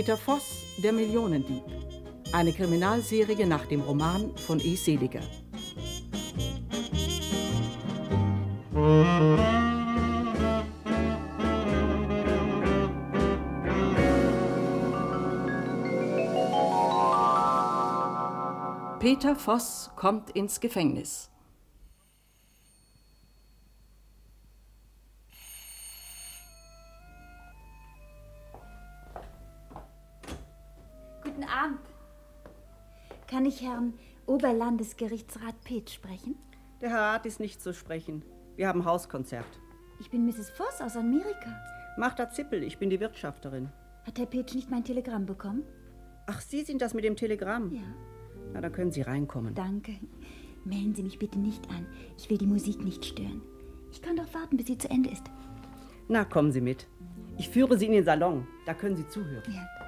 Peter Voss, der Millionendieb. Eine Kriminalserie nach dem Roman von E. Seliger. Peter Voss kommt ins Gefängnis. Kann ich Herrn Oberlandesgerichtsrat Peth sprechen? Der Herr Rat ist nicht zu sprechen. Wir haben Hauskonzert. Ich bin Mrs. Voss aus Amerika. Magda Zippel, ich bin die Wirtschafterin. Hat Herr Peth nicht mein Telegramm bekommen? Ach, Sie sind das mit dem Telegramm? Ja. Na, dann können Sie reinkommen. Danke. Melden Sie mich bitte nicht an. Ich will die Musik nicht stören. Ich kann doch warten, bis sie zu Ende ist. Na, kommen Sie mit. Ich führe Sie in den Salon. Da können Sie zuhören. Ja.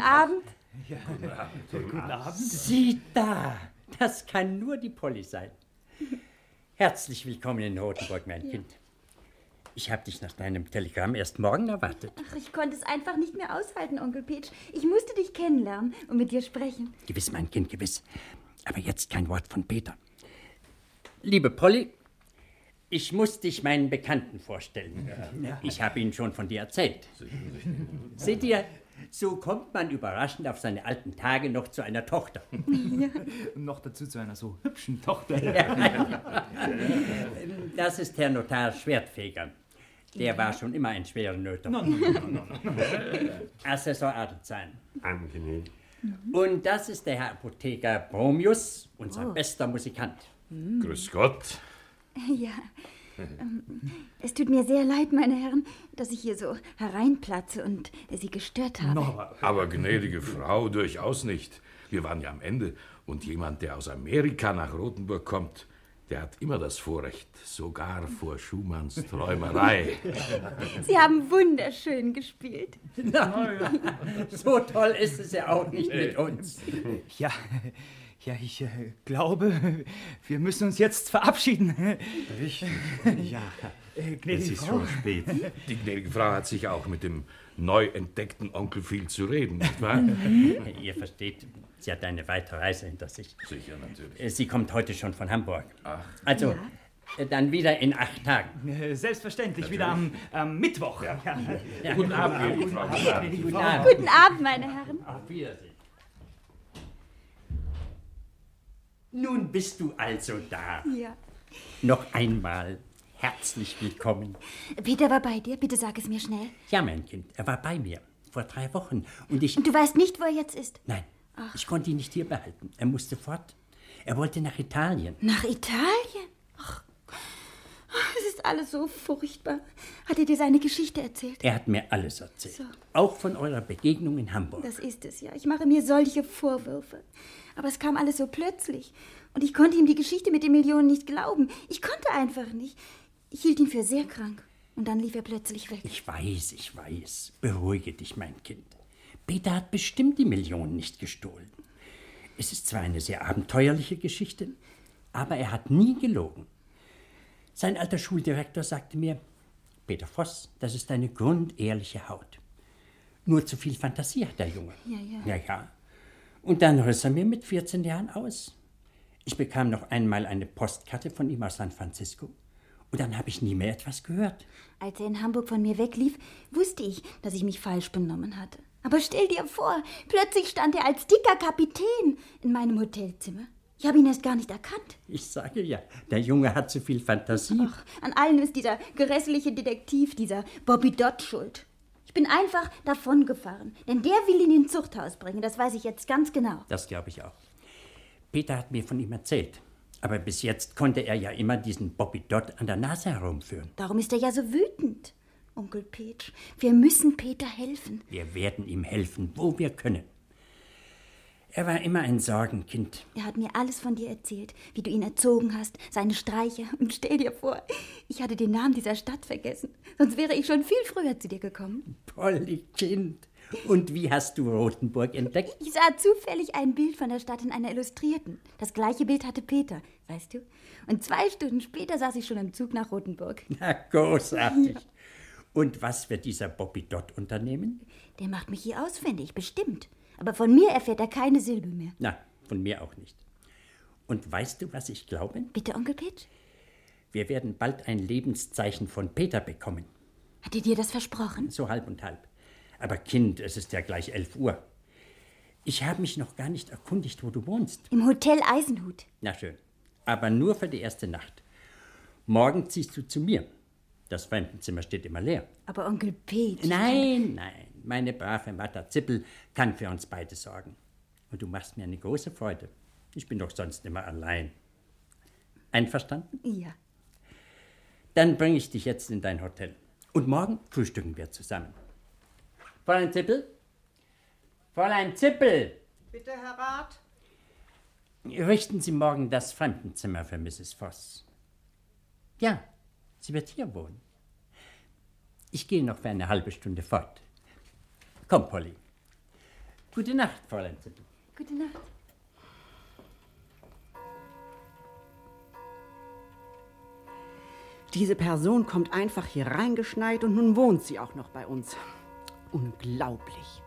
Guten Abend. Guten Abend. Sieh da, das kann nur die Polly sein. Herzlich willkommen in Rotenburg, mein Kind. Ich habe dich nach deinem Telegramm erst morgen erwartet. Ach, ich konnte es einfach nicht mehr aushalten, Onkel Peach. Ich musste dich kennenlernen und mit dir sprechen. Gewiss, mein Kind, gewiss. Aber jetzt kein Wort von Peter. Liebe Polly, ich muss dich meinen Bekannten vorstellen. Ich habe Ihnen schon von dir erzählt. Seht ihr, so kommt man überraschend auf seine alten Tage noch zu einer Tochter. Noch dazu zu einer so hübschen Tochter. Das ist Herr Notar Schwertfeger. Der war schon immer ein schwerer Nöter. Assessor Adelsheim. Angenehm. Und das ist der Herr Apotheker Bromius, unser bester Musikant. Grüß Gott. Ja. Ähm, Es tut mir sehr leid, meine Herren, dass ich hier so hereinplatze und Sie gestört habe. Aber gnädige Frau, durchaus nicht. Wir waren ja am Ende. Und jemand, der aus Amerika nach Rothenburg kommt, der hat immer das Vorrecht, sogar vor Schumanns Träumerei. Sie haben wunderschön gespielt. So toll ist es ja auch nicht mit uns. Ja, ja, ich äh, glaube, wir müssen uns jetzt verabschieden. Richtig. Ja, äh, Es gnädige ist Frau. schon spät. Die gnädige Frau hat sich auch mit dem neu entdeckten Onkel viel zu reden, nicht wahr? Ihr versteht, sie hat eine weite Reise hinter sich. Sicher, natürlich. Äh, Sie kommt heute schon von Hamburg. Also, äh, dann wieder in acht Tagen. Äh, Selbstverständlich, wieder am, am Mittwoch. Ja. Ja. Guten Abend, gnädige Frau. Guten Abend. Guten Abend. Guten Abend, meine Herren. Auf Wiedersehen. Nun bist du also da. Ja. Noch einmal herzlich willkommen. Peter war bei dir, bitte sag es mir schnell. Ja, mein Kind, er war bei mir vor drei Wochen und ich. Und du weißt nicht, wo er jetzt ist? Nein, ich konnte ihn nicht hier behalten. Er musste fort. Er wollte nach Italien. Nach Italien? Ach, es ist alles so furchtbar. Hat er dir seine Geschichte erzählt? Er hat mir alles erzählt. So. Auch von eurer Begegnung in Hamburg. Das ist es ja. Ich mache mir solche Vorwürfe. Aber es kam alles so plötzlich. Und ich konnte ihm die Geschichte mit den Millionen nicht glauben. Ich konnte einfach nicht. Ich hielt ihn für sehr krank. Und dann lief er plötzlich weg. Ich weiß, ich weiß. Beruhige dich, mein Kind. Peter hat bestimmt die Millionen nicht gestohlen. Es ist zwar eine sehr abenteuerliche Geschichte, aber er hat nie gelogen. Sein alter Schuldirektor sagte mir, Peter Voss, das ist eine grundehrliche Haut. Nur zu viel Fantasie hat der Junge. Ja, ja. Ja, ja. Und dann riss er mir mit 14 Jahren aus. Ich bekam noch einmal eine Postkarte von ihm aus San Francisco. Und dann habe ich nie mehr etwas gehört. Als er in Hamburg von mir weglief, wusste ich, dass ich mich falsch benommen hatte. Aber stell dir vor, plötzlich stand er als dicker Kapitän in meinem Hotelzimmer. Ich habe ihn erst gar nicht erkannt. Ich sage ja, der Junge hat zu viel Fantasie. Ach, an allem ist dieser grässliche Detektiv, dieser Bobby Dodd schuld. Ich bin einfach davongefahren, denn der will ihn ins Zuchthaus bringen, das weiß ich jetzt ganz genau. Das glaube ich auch. Peter hat mir von ihm erzählt. Aber bis jetzt konnte er ja immer diesen Bobby Dodd an der Nase herumführen. Darum ist er ja so wütend. Onkel Peach, wir müssen Peter helfen. Wir werden ihm helfen, wo wir können. Er war immer ein Sorgenkind. Er hat mir alles von dir erzählt, wie du ihn erzogen hast, seine Streiche. Und stell dir vor, ich hatte den Namen dieser Stadt vergessen. Sonst wäre ich schon viel früher zu dir gekommen. Polly, Kind. Und wie hast du Rothenburg entdeckt? Ich sah zufällig ein Bild von der Stadt in einer Illustrierten. Das gleiche Bild hatte Peter, weißt du? Und zwei Stunden später saß ich schon im Zug nach Rothenburg. Na, großartig. Ja. Und was wird dieser Bobby dort unternehmen? Der macht mich hier ausfindig, bestimmt. Aber von mir erfährt er keine Silbe mehr. Na, von mir auch nicht. Und weißt du, was ich glaube? Bitte, Onkel Pitch? Wir werden bald ein Lebenszeichen von Peter bekommen. Hat er dir das versprochen? So halb und halb. Aber Kind, es ist ja gleich elf Uhr. Ich habe mich noch gar nicht erkundigt, wo du wohnst. Im Hotel Eisenhut. Na schön. Aber nur für die erste Nacht. Morgen ziehst du zu mir. Das Fremdenzimmer steht immer leer. Aber Onkel Pete. Nein, nein. Meine brave Matta Zippel kann für uns beide sorgen. Und du machst mir eine große Freude. Ich bin doch sonst immer allein. Einverstanden? Ja. Dann bringe ich dich jetzt in dein Hotel. Und morgen frühstücken wir zusammen. Fräulein Zippel? Fräulein Zippel! Bitte, Herr Rat? Richten Sie morgen das Fremdenzimmer für Mrs. Voss. Ja, sie wird hier wohnen. Ich gehe noch für eine halbe Stunde fort. Komm, Polly. Gute Nacht, Fräulein Zippel. Gute Nacht. Diese Person kommt einfach hier reingeschneit und nun wohnt sie auch noch bei uns. Unglaublich.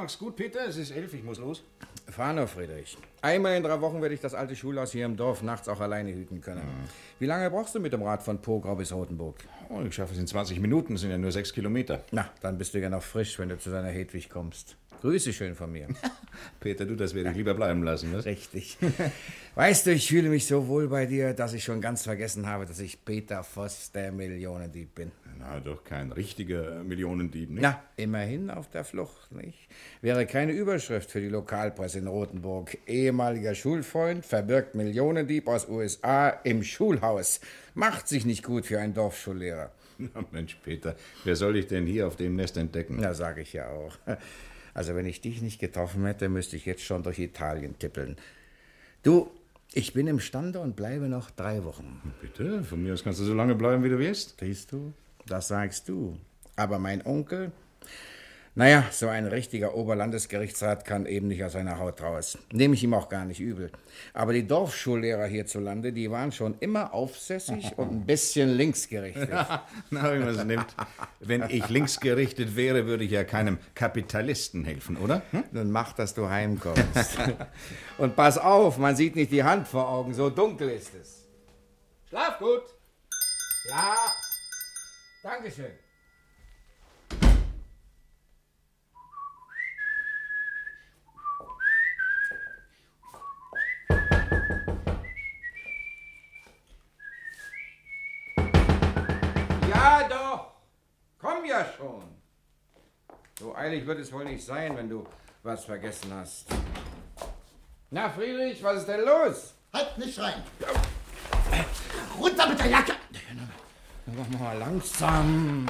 Mach's gut, Peter. Es ist elf, ich muss los. Fahr nur, Friedrich. Einmal in drei Wochen werde ich das alte Schulhaus hier im Dorf nachts auch alleine hüten können. Mhm. Wie lange brauchst du mit dem Rad von Pograu bis Rotenburg? Oh, ich schaffe es in 20 Minuten, sind ja nur sechs Kilometer. Na, dann bist du ja noch frisch, wenn du zu deiner Hedwig kommst. Grüße schön von mir. Peter, du, das werde ich lieber bleiben lassen, was? Richtig. weißt du, ich fühle mich so wohl bei dir, dass ich schon ganz vergessen habe, dass ich Peter Voss, der Millionendieb bin. Na, doch kein richtiger Millionendieb, nicht? Na, immerhin auf der Flucht, nicht? Wäre keine Überschrift für die Lokalpresse in Rothenburg. Ehemaliger Schulfreund verbirgt Millionendieb aus USA im Schulhaus. Macht sich nicht gut für einen Dorfschullehrer. Na Mensch, Peter, wer soll dich denn hier auf dem Nest entdecken? Na, sag ich ja auch. Also wenn ich dich nicht getroffen hätte, müsste ich jetzt schon durch Italien tippeln. Du, ich bin imstande und bleibe noch drei Wochen. Bitte, von mir aus kannst du so lange bleiben, wie du willst. Siehst du, das sagst du. Aber mein Onkel, naja, so ein richtiger Oberlandesgerichtsrat kann eben nicht aus seiner Haut raus. Nehme ich ihm auch gar nicht übel. Aber die Dorfschullehrer hierzulande, die waren schon immer aufsässig und ein bisschen linksgerichtet. Na, wie man es nimmt. Wenn ich linksgerichtet wäre, würde ich ja keinem Kapitalisten helfen, oder? Hm? Nun mach, dass du heimkommst. und pass auf, man sieht nicht die Hand vor Augen, so dunkel ist es. Schlaf gut. Ja. Dankeschön. Eilig wird es wohl nicht sein, wenn du was vergessen hast. Na, Friedrich, was ist denn los? Halt, nicht schreien. Runter mit der Jacke! Na, mach mal langsam.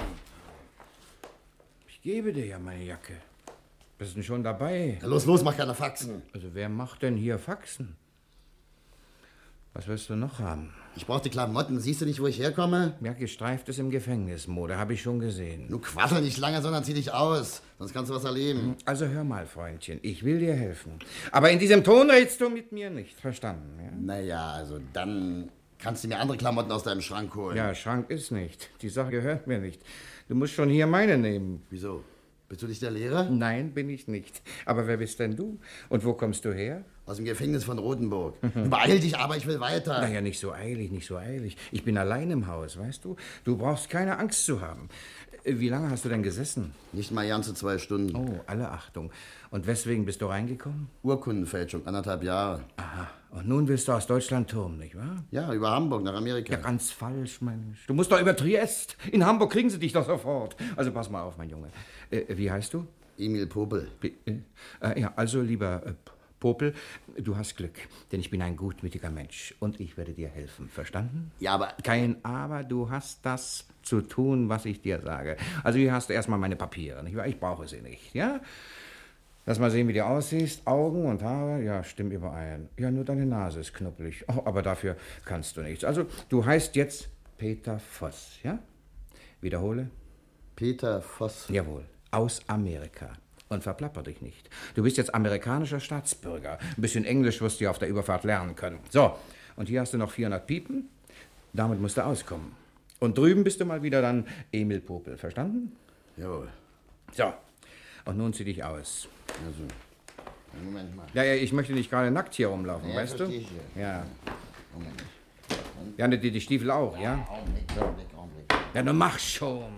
Ich gebe dir ja meine Jacke. Bist du schon dabei? Ja, los, los, mach keine Faxen. Also, wer macht denn hier Faxen? Was willst du noch haben? Ich brauche die Klamotten. Siehst du nicht, wo ich herkomme? Ja, gestreift ist im Gefängnis, Mode. Habe ich schon gesehen. Du quassel nicht lange, sondern zieh dich aus. Sonst kannst du was erleben. Also hör mal, Freundchen. Ich will dir helfen. Aber in diesem Ton redest du mit mir nicht. Verstanden, ja? Naja, also dann kannst du mir andere Klamotten aus deinem Schrank holen. Ja, Schrank ist nicht. Die Sache gehört mir nicht. Du musst schon hier meine nehmen. Wieso? Bist du nicht der Lehrer? Nein, bin ich nicht. Aber wer bist denn du? Und wo kommst du her? Aus dem Gefängnis von Rotenburg. Beeil dich, aber ich will weiter. Naja, nicht so eilig, nicht so eilig. Ich bin allein im Haus, weißt du? Du brauchst keine Angst zu haben. Wie lange hast du denn gesessen? Nicht mal ganze zwei Stunden. Oh, alle Achtung. Und weswegen bist du reingekommen? Urkundenfälschung, anderthalb Jahre. Aha. Und nun willst du aus Deutschland turmen, nicht wahr? Ja, über Hamburg nach Amerika. Ja, ganz falsch, Mensch. Du musst doch über Triest. In Hamburg kriegen sie dich doch sofort. Also pass mal auf, mein Junge. Äh, wie heißt du? Emil Popel. Äh, äh, ja, also lieber äh, Popel, du hast Glück, denn ich bin ein gutmütiger Mensch und ich werde dir helfen. Verstanden? Ja, aber. Kein Aber, du hast das zu tun, was ich dir sage. Also hier hast du erstmal meine Papiere, nicht wahr? Ich brauche sie nicht, ja? Lass mal sehen, wie du aussiehst. Augen und Haare, ja, stimmen überein. Ja, nur deine Nase ist knuppelig. Oh, aber dafür kannst du nichts. Also, du heißt jetzt Peter Voss, ja? Wiederhole. Peter Voss. Jawohl, aus Amerika. Und verplapper dich nicht. Du bist jetzt amerikanischer Staatsbürger. Ein bisschen Englisch wirst du ja auf der Überfahrt lernen können. So, und hier hast du noch 400 Piepen. Damit musst du auskommen. Und drüben bist du mal wieder dann Emil Popel. Verstanden? Jawohl. So, und nun zieh dich aus. Also, Moment mal. Ja, ja, ich möchte nicht gerade nackt hier rumlaufen, Ja, weißt du? ich, ja. Ja. Moment. Ja, und die, die Stiefel auch, ja? Augenblick, Augenblick, Augenblick. Ja, nun mach schon.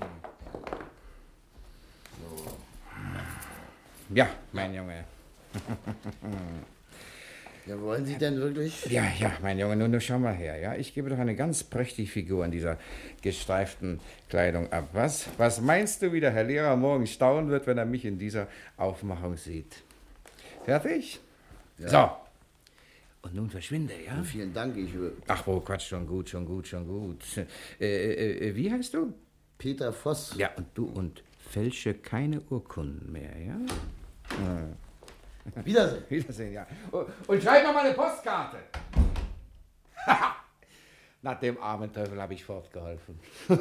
Ja, mein Junge. Ja, wollen Sie denn wirklich? Ja, ja, mein Junge, nun, nun schau mal her, ja? Ich gebe doch eine ganz prächtige Figur in dieser gestreiften Kleidung ab. Was, was meinst du, wie der Herr Lehrer morgen staunen wird, wenn er mich in dieser Aufmachung sieht? Fertig? So. Und nun verschwinde, ja? Vielen Dank, ich. Ach, wo, Quatsch, schon gut, schon gut, schon gut. Äh, äh, äh, wie heißt du? Peter Voss. Ja, und du und fälsche keine Urkunden mehr, ja? Wiedersehen. Wiedersehen, ja. Und schreib mal eine Postkarte. Nach dem armen Teufel habe ich fortgeholfen. oh,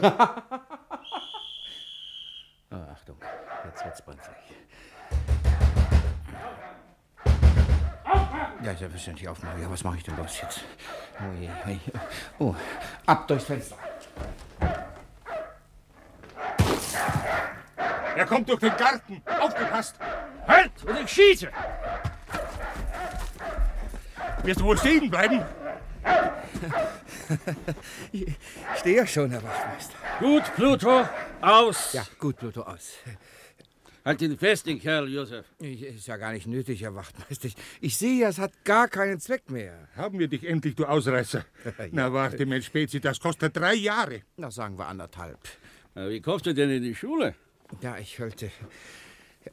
Achtung, jetzt wird's brenzlig. Ja, selbstverständlich aufmachen. Ja, was mache ich denn los jetzt? Oh je, hey. Oh, ab durchs Fenster. Er kommt durch den Garten. Aufgepasst. Halt! Oder ich schieße! Wirst du wohl stehen bleiben? Ich stehe ja schon, Herr Wachtmeister. Gut, Pluto, aus. Ja, gut, Pluto, aus. Halt ihn fest, den Kerl, Josef. Ich, ist ja gar nicht nötig, Herr Wachtmeister. Ich, ich sehe ja, es hat gar keinen Zweck mehr. Haben wir dich endlich, du Ausreißer. Na warte, Mensch, Spezi, das kostet drei Jahre. Na, sagen wir anderthalb. Na, Wie kommst du denn in die Schule? Ja, ich wollte.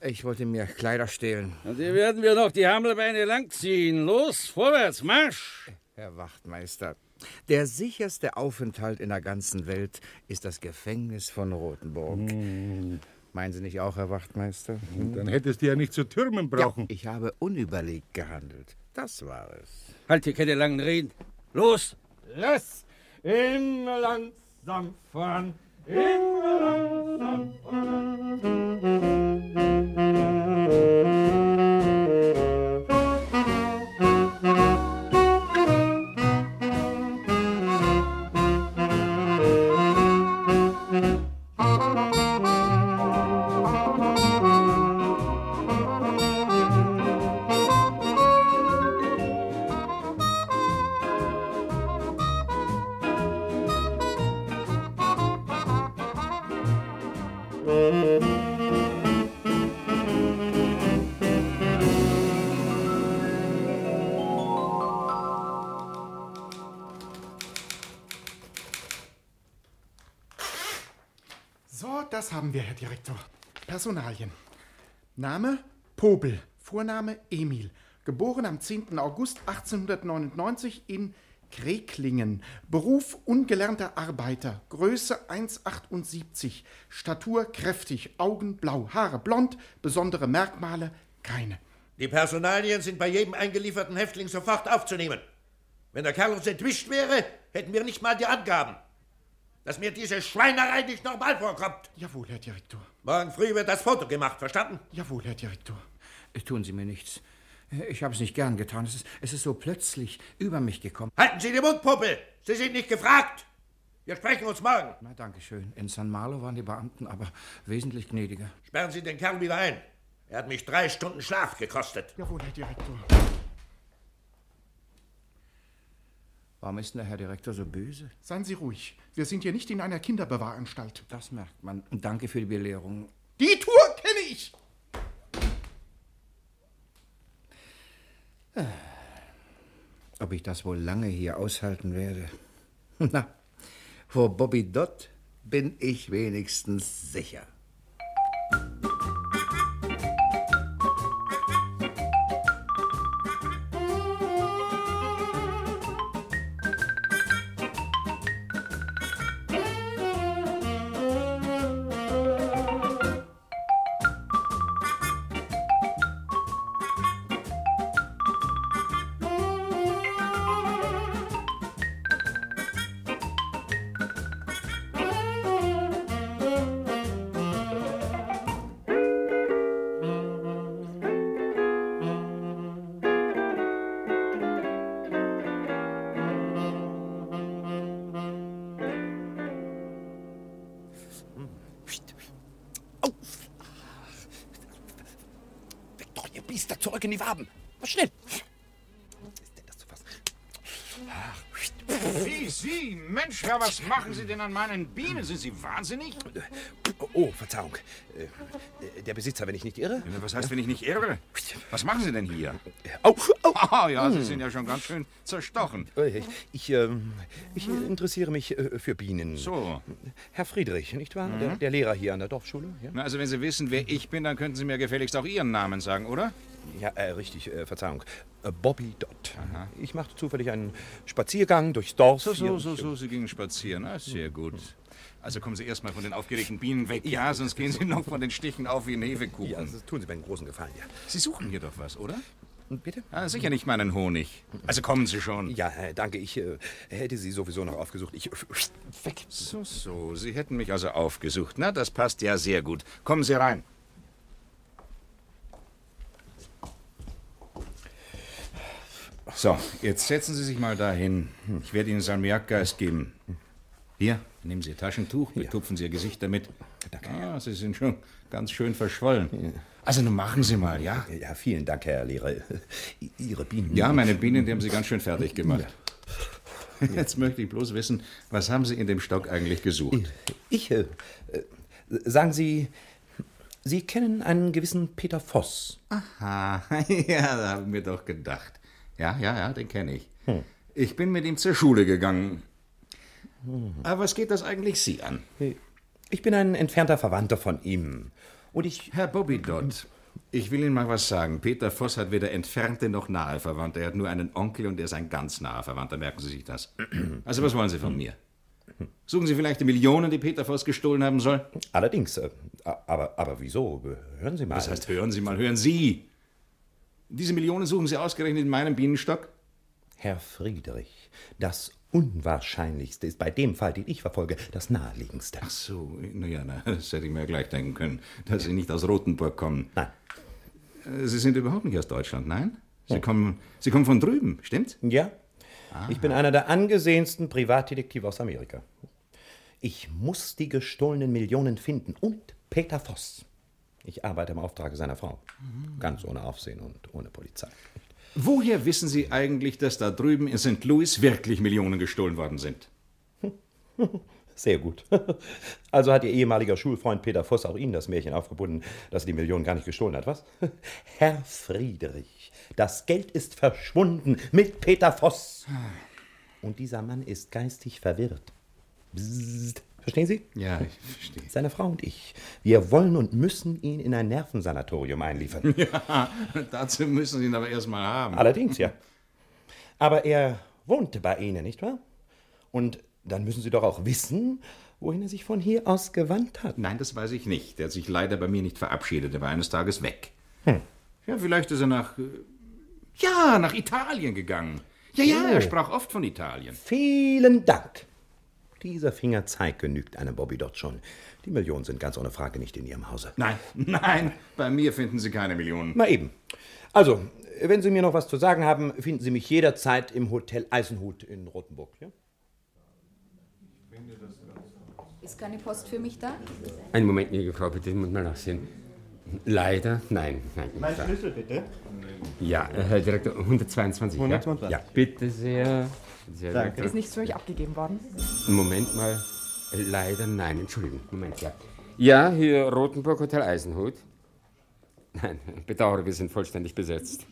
Ich wollte mir Kleider stehlen. Und die werden wir noch die Hammelbeine langziehen. Los, vorwärts, Marsch! Herr Wachtmeister, der sicherste Aufenthalt in der ganzen Welt ist das Gefängnis von Rothenburg. Meinen Sie nicht auch, Herr Wachtmeister? Hm? Dann hättest du ja nicht zu türmen brauchen. Ich habe unüberlegt gehandelt. Das war es. Halt hier keine langen Reden. Los! Los! Immer langsam voran! Immer langsam Personalien. Name Pobel, Vorname Emil. Geboren am 10. August 1899 in Kreklingen. Beruf ungelernter Arbeiter. Größe 1,78. Statur kräftig. Augen blau. Haare blond. Besondere Merkmale keine. Die Personalien sind bei jedem eingelieferten Häftling sofort aufzunehmen. Wenn der Kerl uns entwischt wäre, hätten wir nicht mal die Angaben. Dass mir diese Schweinerei nicht normal vorkommt. Jawohl, Herr Direktor. Morgen früh wird das Foto gemacht, verstanden? Jawohl, Herr Direktor. Tun Sie mir nichts. Ich habe es nicht gern getan. Es ist, es ist so plötzlich über mich gekommen. Halten Sie den Mund, Puppe! Sie sind nicht gefragt! Wir sprechen uns morgen. Na, danke schön. In San Marlo waren die Beamten aber wesentlich gnädiger. Sperren Sie den Kerl wieder ein. Er hat mich drei Stunden Schlaf gekostet. Jawohl, Herr Direktor. Warum ist denn der Herr Direktor so böse? Seien Sie ruhig. Wir sind hier nicht in einer Kinderbewahranstalt. Das merkt man. Und danke für die Belehrung. Die Tour kenne ich! Ob ich das wohl lange hier aushalten werde? Na, vor Bobby Dott bin ich wenigstens sicher. Biester zurück in die Waben. Was schnell! Sie, Sie, Mensch, Herr, was machen Sie denn an meinen Bienen? Sind Sie wahnsinnig? Oh, Verzeihung. Äh, Der Besitzer, wenn ich nicht irre? Was heißt, wenn ich nicht irre? Was machen Sie denn hier? Au, au. Ah, ja, Sie sind ja schon ganz schön zerstochen. Äh, Ich, ähm, ich interessiere mich äh, für Bienen. So. Herr Friedrich, nicht wahr? Mhm. Der, der Lehrer hier an der Dorfschule. Ja, Na, also wenn Sie wissen, wer ich bin, dann könnten Sie mir gefälligst auch Ihren Namen sagen, oder? Ja äh, richtig, äh, Verzeihung. Äh, Bobby Dott. Ich machte zufällig einen Spaziergang durchs Dorf. So, so, so, so, Sie gingen spazieren. Ah, sehr gut. Also kommen Sie erst mal von den aufgeregten Bienen weg, ja, sonst gehen Sie noch von den Stichen auf wie ein Hefekuchen. Ja, das tun Sie mir einen großen Gefallen, ja. Sie suchen hier doch was, oder? Bitte? Ah, sicher nicht meinen Honig. Also kommen Sie schon. Ja, äh, danke. Ich äh, hätte Sie sowieso noch aufgesucht. Ich. Weg. So, so. Sie hätten mich also aufgesucht. Na, das passt ja sehr gut. Kommen Sie rein. So, jetzt setzen Sie sich mal dahin. Ich werde Ihnen Salmiakgeist geben. Hier, nehmen Sie Ihr Taschentuch, betupfen Sie Ihr Gesicht damit. Ah, Sie sind schon ganz schön verschwollen. Also nun machen Sie mal, ja? Ja, vielen Dank, Herr Lehrer. Ihre Bienen. Ja, meine Bienen, die haben Sie ganz schön fertig gemacht. Jetzt möchte ich bloß wissen, was haben Sie in dem Stock eigentlich gesucht? Ich, äh, sagen Sie, Sie kennen einen gewissen Peter Voss. Aha, ja, da habe ich mir doch gedacht. Ja, ja, ja, den kenne ich. Hm. Ich bin mit ihm zur Schule gegangen. Aber was geht das eigentlich Sie an? Ich bin ein entfernter Verwandter von ihm. Und ich. Herr Bobby Dodd, ich will Ihnen mal was sagen. Peter Voss hat weder entfernte noch nahe Verwandte. Er hat nur einen Onkel und er ist ein ganz naher Verwandter. Merken Sie sich das. Also, was wollen Sie von mir? Suchen Sie vielleicht die Millionen, die Peter Voss gestohlen haben soll? Allerdings. äh, Aber, aber wieso? Hören Sie mal. Was heißt, hören Sie mal, hören Sie? Diese Millionen suchen Sie ausgerechnet in meinem Bienenstock? Herr Friedrich, das Unwahrscheinlichste ist bei dem Fall, den ich verfolge, das Naheliegendste. Ach so, naja, na, das hätte ich mir ja gleich denken können, dass Sie nicht aus Rothenburg kommen. Nein. Sie sind überhaupt nicht aus Deutschland, nein? Sie, kommen, Sie kommen von drüben, stimmt's? Ja. Ich bin einer der angesehensten Privatdetektive aus Amerika. Ich muss die gestohlenen Millionen finden und Peter Voss. Ich arbeite im Auftrage seiner Frau. Ganz ohne Aufsehen und ohne Polizei. Woher wissen Sie eigentlich, dass da drüben in St. Louis wirklich Millionen gestohlen worden sind? Sehr gut. Also hat Ihr ehemaliger Schulfreund Peter Voss auch Ihnen das Märchen aufgebunden, dass er die Millionen gar nicht gestohlen hat, was? Herr Friedrich, das Geld ist verschwunden mit Peter Voss. Und dieser Mann ist geistig verwirrt. Bzzzt. Verstehen Sie? Ja, ich verstehe. Seine Frau und ich, wir wollen und müssen ihn in ein Nervensanatorium einliefern. Ja, dazu müssen Sie ihn aber erst mal haben. Allerdings, ja. Aber er wohnte bei Ihnen, nicht wahr? Und dann müssen Sie doch auch wissen, wohin er sich von hier aus gewandt hat. Nein, das weiß ich nicht. Er hat sich leider bei mir nicht verabschiedet. Er war eines Tages weg. Hm. Ja, vielleicht ist er nach. äh, Ja, nach Italien gegangen. Ja, ja, Oh. er sprach oft von Italien. Vielen Dank. Dieser Fingerzeig genügt einem Bobby dort schon. Die Millionen sind ganz ohne Frage nicht in Ihrem Hause. Nein, nein, bei mir finden Sie keine Millionen. Mal eben. Also, wenn Sie mir noch was zu sagen haben, finden Sie mich jederzeit im Hotel Eisenhut in Rothenburg. Ja? Ist keine Post für mich da? Einen Moment, liebe Frau, bitte, ich muss mal nachsehen. Leider, nein. nein Mein. Schlüssel bitte. Ja, äh, Herr Direktor, 122. 122. Ja, ja bitte sehr. sehr Danke. Ist nichts für mich abgegeben worden? Moment mal. Leider, nein, Entschuldigung. Moment, ja. Ja, hier Rotenburg Hotel Eisenhut. Nein, bedauere, wir sind vollständig besetzt.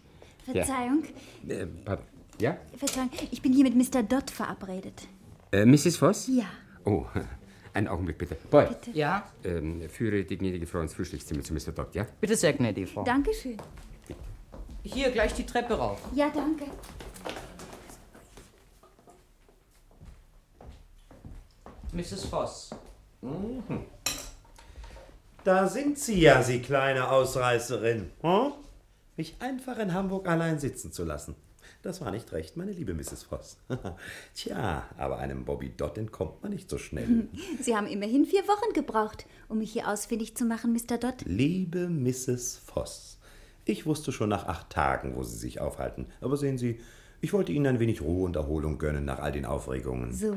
Verzeihung, Ja. Äh, pardon. Ja? Verzeihung, ich bin hier mit Mr. Dodd verabredet. Äh, Mrs. Voss? Ja. Oh, einen Augenblick bitte. Boy. Bitte. Ja? Ähm, führe die gnädige Frau ins Frühstückszimmer zu Mr. Dodd, ja? Bitte sehr, gnädige Frau. Dankeschön. Hier gleich die Treppe rauf. Ja, danke. Mrs. Voss. Mhm. Da sind Sie ja, Sie kleine Ausreißerin. Hm? Mich einfach in Hamburg allein sitzen zu lassen. Das war nicht recht, meine liebe Mrs. Voss. Tja, aber einem Bobby Dodd entkommt man nicht so schnell. Sie haben immerhin vier Wochen gebraucht, um mich hier ausfindig zu machen, Mr. Dodd. Liebe Mrs. Voss, ich wusste schon nach acht Tagen, wo Sie sich aufhalten. Aber sehen Sie, ich wollte Ihnen ein wenig Ruhe und Erholung gönnen nach all den Aufregungen. So?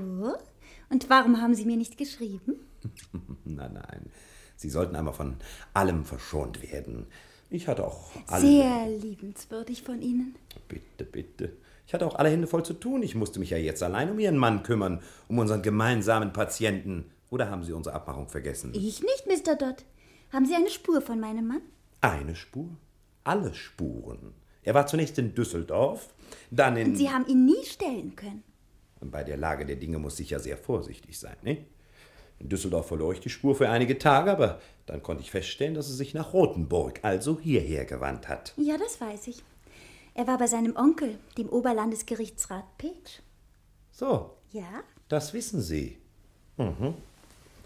Und warum haben Sie mir nicht geschrieben? nein, nein. Sie sollten einmal von allem verschont werden. Ich hatte auch alle. Sehr liebenswürdig von Ihnen. Bitte, bitte. Ich hatte auch alle Hände voll zu tun. Ich musste mich ja jetzt allein um Ihren Mann kümmern, um unseren gemeinsamen Patienten. Oder haben Sie unsere Abmachung vergessen? Ich nicht, Mr. Dodd. Haben Sie eine Spur von meinem Mann? Eine Spur? Alle Spuren. Er war zunächst in Düsseldorf, dann in. Und Sie haben ihn nie stellen können. Bei der Lage der Dinge muss ich ja sehr vorsichtig sein, ne? In Düsseldorf verlor ich die Spur für einige Tage, aber dann konnte ich feststellen, dass er sich nach Rothenburg, also hierher gewandt hat. Ja, das weiß ich. Er war bei seinem Onkel, dem Oberlandesgerichtsrat Petsch. So, Ja? das wissen Sie. Mhm.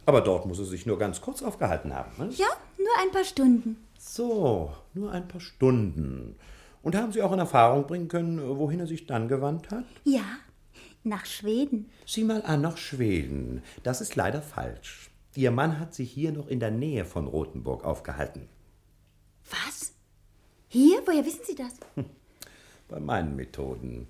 Aber dort muss er sich nur ganz kurz aufgehalten haben. Ne? Ja, nur ein paar Stunden. So, nur ein paar Stunden. Und haben Sie auch in Erfahrung bringen können, wohin er sich dann gewandt hat? Ja, nach Schweden. Sieh mal an, nach Schweden. Das ist leider falsch. Ihr Mann hat sich hier noch in der Nähe von Rothenburg aufgehalten. Was? Hier? Woher wissen Sie das? Bei meinen Methoden.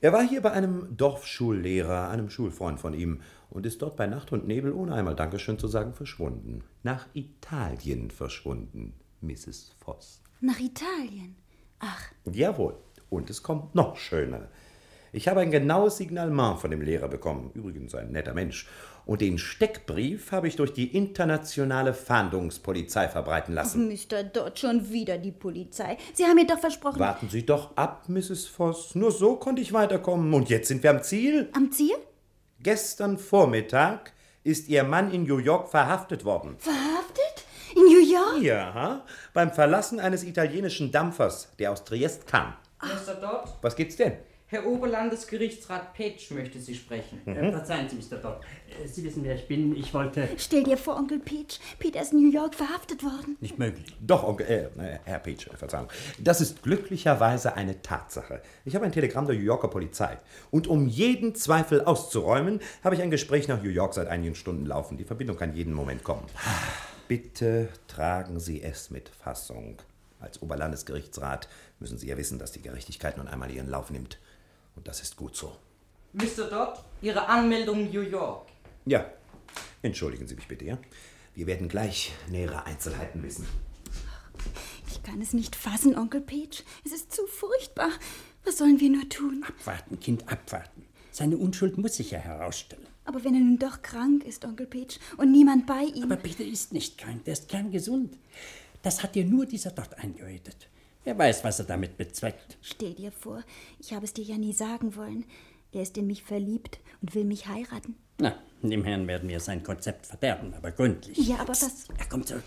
Er war hier bei einem Dorfschullehrer, einem Schulfreund von ihm, und ist dort bei Nacht und Nebel, ohne einmal Dankeschön zu sagen, verschwunden. Nach Italien verschwunden, Mrs. Voss. Nach Italien. Ach, Jawohl. Und es kommt noch schöner. Ich habe ein genaues Signalement von dem Lehrer bekommen, übrigens ein netter Mensch. Und den Steckbrief habe ich durch die internationale Fahndungspolizei verbreiten ach, lassen. Mr. Dodd, schon wieder die Polizei. Sie haben mir doch versprochen. Warten Sie doch ab, Mrs. Voss. Nur so konnte ich weiterkommen. Und jetzt sind wir am Ziel. Am Ziel? Gestern Vormittag ist Ihr Mann in New York verhaftet worden. Verhaftet? In New York? Ja, beim Verlassen eines italienischen Dampfers, der aus Triest kam. Mr. Dodd, Was gibt's denn? Herr Oberlandesgerichtsrat Petsch möchte Sie sprechen. Mhm. Äh, Verzeihen Sie, Mr. Dodd. Äh, Sie wissen, wer ich bin. Ich wollte. Stell dir vor, Onkel Peach. Peter ist in New York verhaftet worden. Nicht möglich. Doch, Onkel, äh, äh, Herr Peach, äh, Verzeihung. Das ist glücklicherweise eine Tatsache. Ich habe ein Telegramm der New Yorker Polizei. Und um jeden Zweifel auszuräumen, habe ich ein Gespräch nach New York seit einigen Stunden laufen. Die Verbindung kann jeden Moment kommen. Bitte tragen Sie es mit Fassung. Als Oberlandesgerichtsrat müssen Sie ja wissen, dass die Gerechtigkeit nun einmal ihren Lauf nimmt. Und das ist gut so. Mr. Dodd, Ihre Anmeldung New York. Ja, entschuldigen Sie mich bitte, ja? Wir werden gleich nähere Einzelheiten wissen. Ich kann es nicht fassen, Onkel Peach. Es ist zu furchtbar. Was sollen wir nur tun? Abwarten, Kind, abwarten. Seine Unschuld muss sich ja herausstellen. Aber wenn er nun doch krank ist, Onkel Peach, und niemand bei ihm. Aber Peter ist nicht krank, der ist kerngesund. Das hat dir nur dieser Dort eingeredet. Wer weiß, was er damit bezweckt. Stell dir vor, ich habe es dir ja nie sagen wollen. Er ist in mich verliebt und will mich heiraten. Na, dem Herrn werden wir sein Konzept verderben, aber gründlich. Ja, aber was. Er kommt zurück.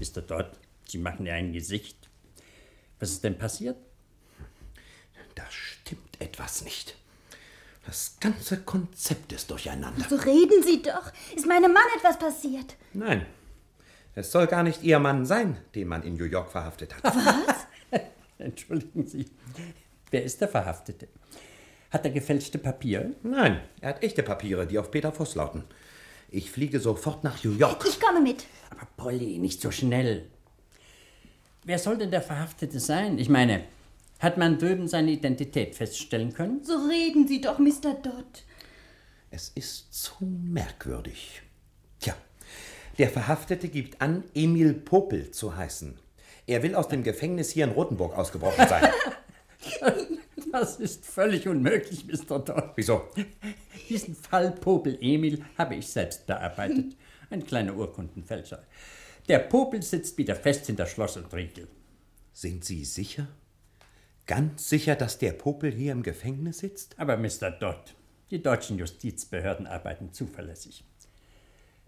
Mr. Dodd, Sie machen ja ein Gesicht. Was ist denn passiert? Da stimmt etwas nicht. Das ganze Konzept ist durcheinander. So reden Sie doch. Ist meinem Mann etwas passiert? Nein, es soll gar nicht Ihr Mann sein, den man in New York verhaftet hat. Was? Entschuldigen Sie. Wer ist der Verhaftete? Hat er gefälschte Papiere? Nein, er hat echte Papiere, die auf Peter Voss lauten. Ich fliege sofort nach New York. Ich komme mit. Aber Polly, nicht so schnell. Wer soll denn der Verhaftete sein? Ich meine, hat man drüben seine Identität feststellen können? So reden Sie doch, Mr. Dodd. Es ist zu merkwürdig. Der Verhaftete gibt an, Emil Popel zu heißen. Er will aus dem Gefängnis hier in Rothenburg ausgebrochen sein. Das ist völlig unmöglich, Mr. Dodd. Wieso? Diesen Fall Popel Emil habe ich selbst bearbeitet. Ein kleiner Urkundenfälscher. Der Popel sitzt wieder fest hinter Schloss und Riegel. Sind Sie sicher? Ganz sicher, dass der Popel hier im Gefängnis sitzt? Aber Mr. Dodd, die deutschen Justizbehörden arbeiten zuverlässig.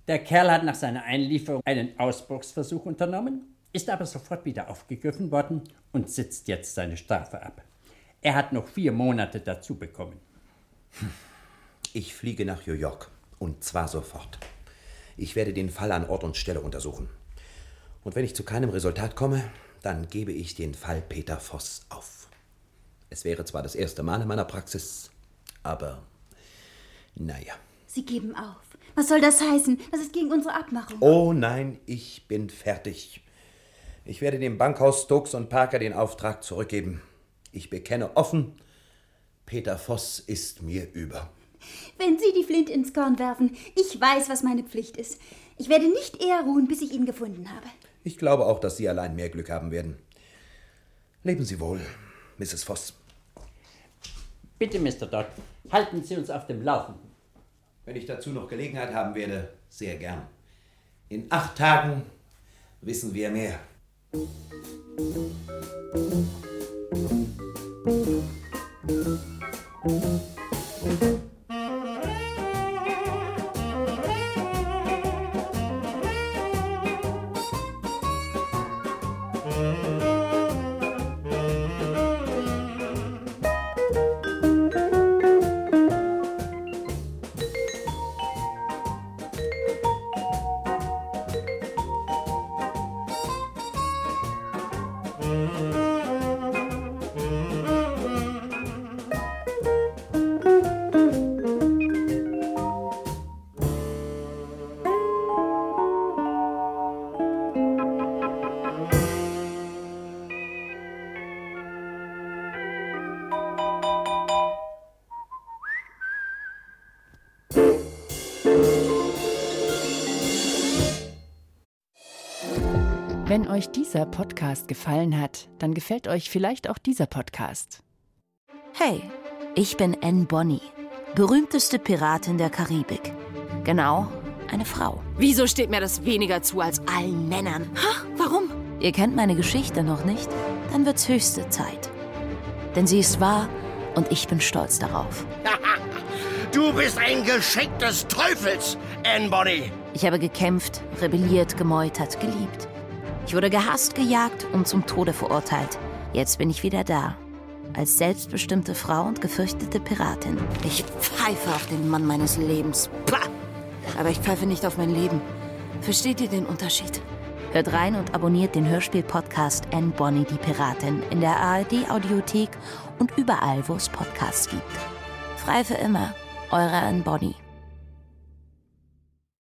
Der Kerl hat nach seiner Einlieferung einen Ausbruchsversuch unternommen, ist aber sofort wieder aufgegriffen worden und sitzt jetzt seine Strafe ab. Er hat noch vier Monate dazu bekommen. Ich fliege nach New York. Und zwar sofort. Ich werde den Fall an Ort und Stelle untersuchen. Und wenn ich zu keinem Resultat komme, dann gebe ich den Fall Peter Voss auf. Es wäre zwar das erste Mal in meiner Praxis, aber naja. Sie geben auf. Was soll das heißen? Das ist gegen unsere Abmachung. Oh nein, ich bin fertig. Ich werde dem Bankhaus Stokes und Parker den Auftrag zurückgeben. Ich bekenne offen, Peter Voss ist mir über. Wenn Sie die Flint ins Korn werfen, ich weiß, was meine Pflicht ist. Ich werde nicht eher ruhen, bis ich ihn gefunden habe. Ich glaube auch, dass Sie allein mehr Glück haben werden. Leben Sie wohl, Mrs. Voss. Bitte, Mr. Dodd, halten Sie uns auf dem Laufenden. Wenn ich dazu noch Gelegenheit haben werde, sehr gern. In acht Tagen wissen wir mehr. Wenn euch dieser Podcast gefallen hat, dann gefällt euch vielleicht auch dieser Podcast. Hey, ich bin Anne Bonny, berühmteste Piratin der Karibik. Genau, eine Frau. Wieso steht mir das weniger zu als allen Männern? Ha, warum? Ihr kennt meine Geschichte noch nicht? Dann wird's höchste Zeit. Denn sie ist wahr und ich bin stolz darauf. Du bist ein Geschenk des Teufels, Anne Bonny. Ich habe gekämpft, rebelliert, gemeutert, geliebt. Ich wurde gehasst, gejagt und zum Tode verurteilt. Jetzt bin ich wieder da. Als selbstbestimmte Frau und gefürchtete Piratin. Ich pfeife auf den Mann meines Lebens. Pah! Aber ich pfeife nicht auf mein Leben. Versteht ihr den Unterschied? Hört rein und abonniert den Hörspiel-Podcast Anne Bonny die Piratin in der ARD-Audiothek und überall, wo es Podcasts gibt. Frei für immer, eure Anne Bonny.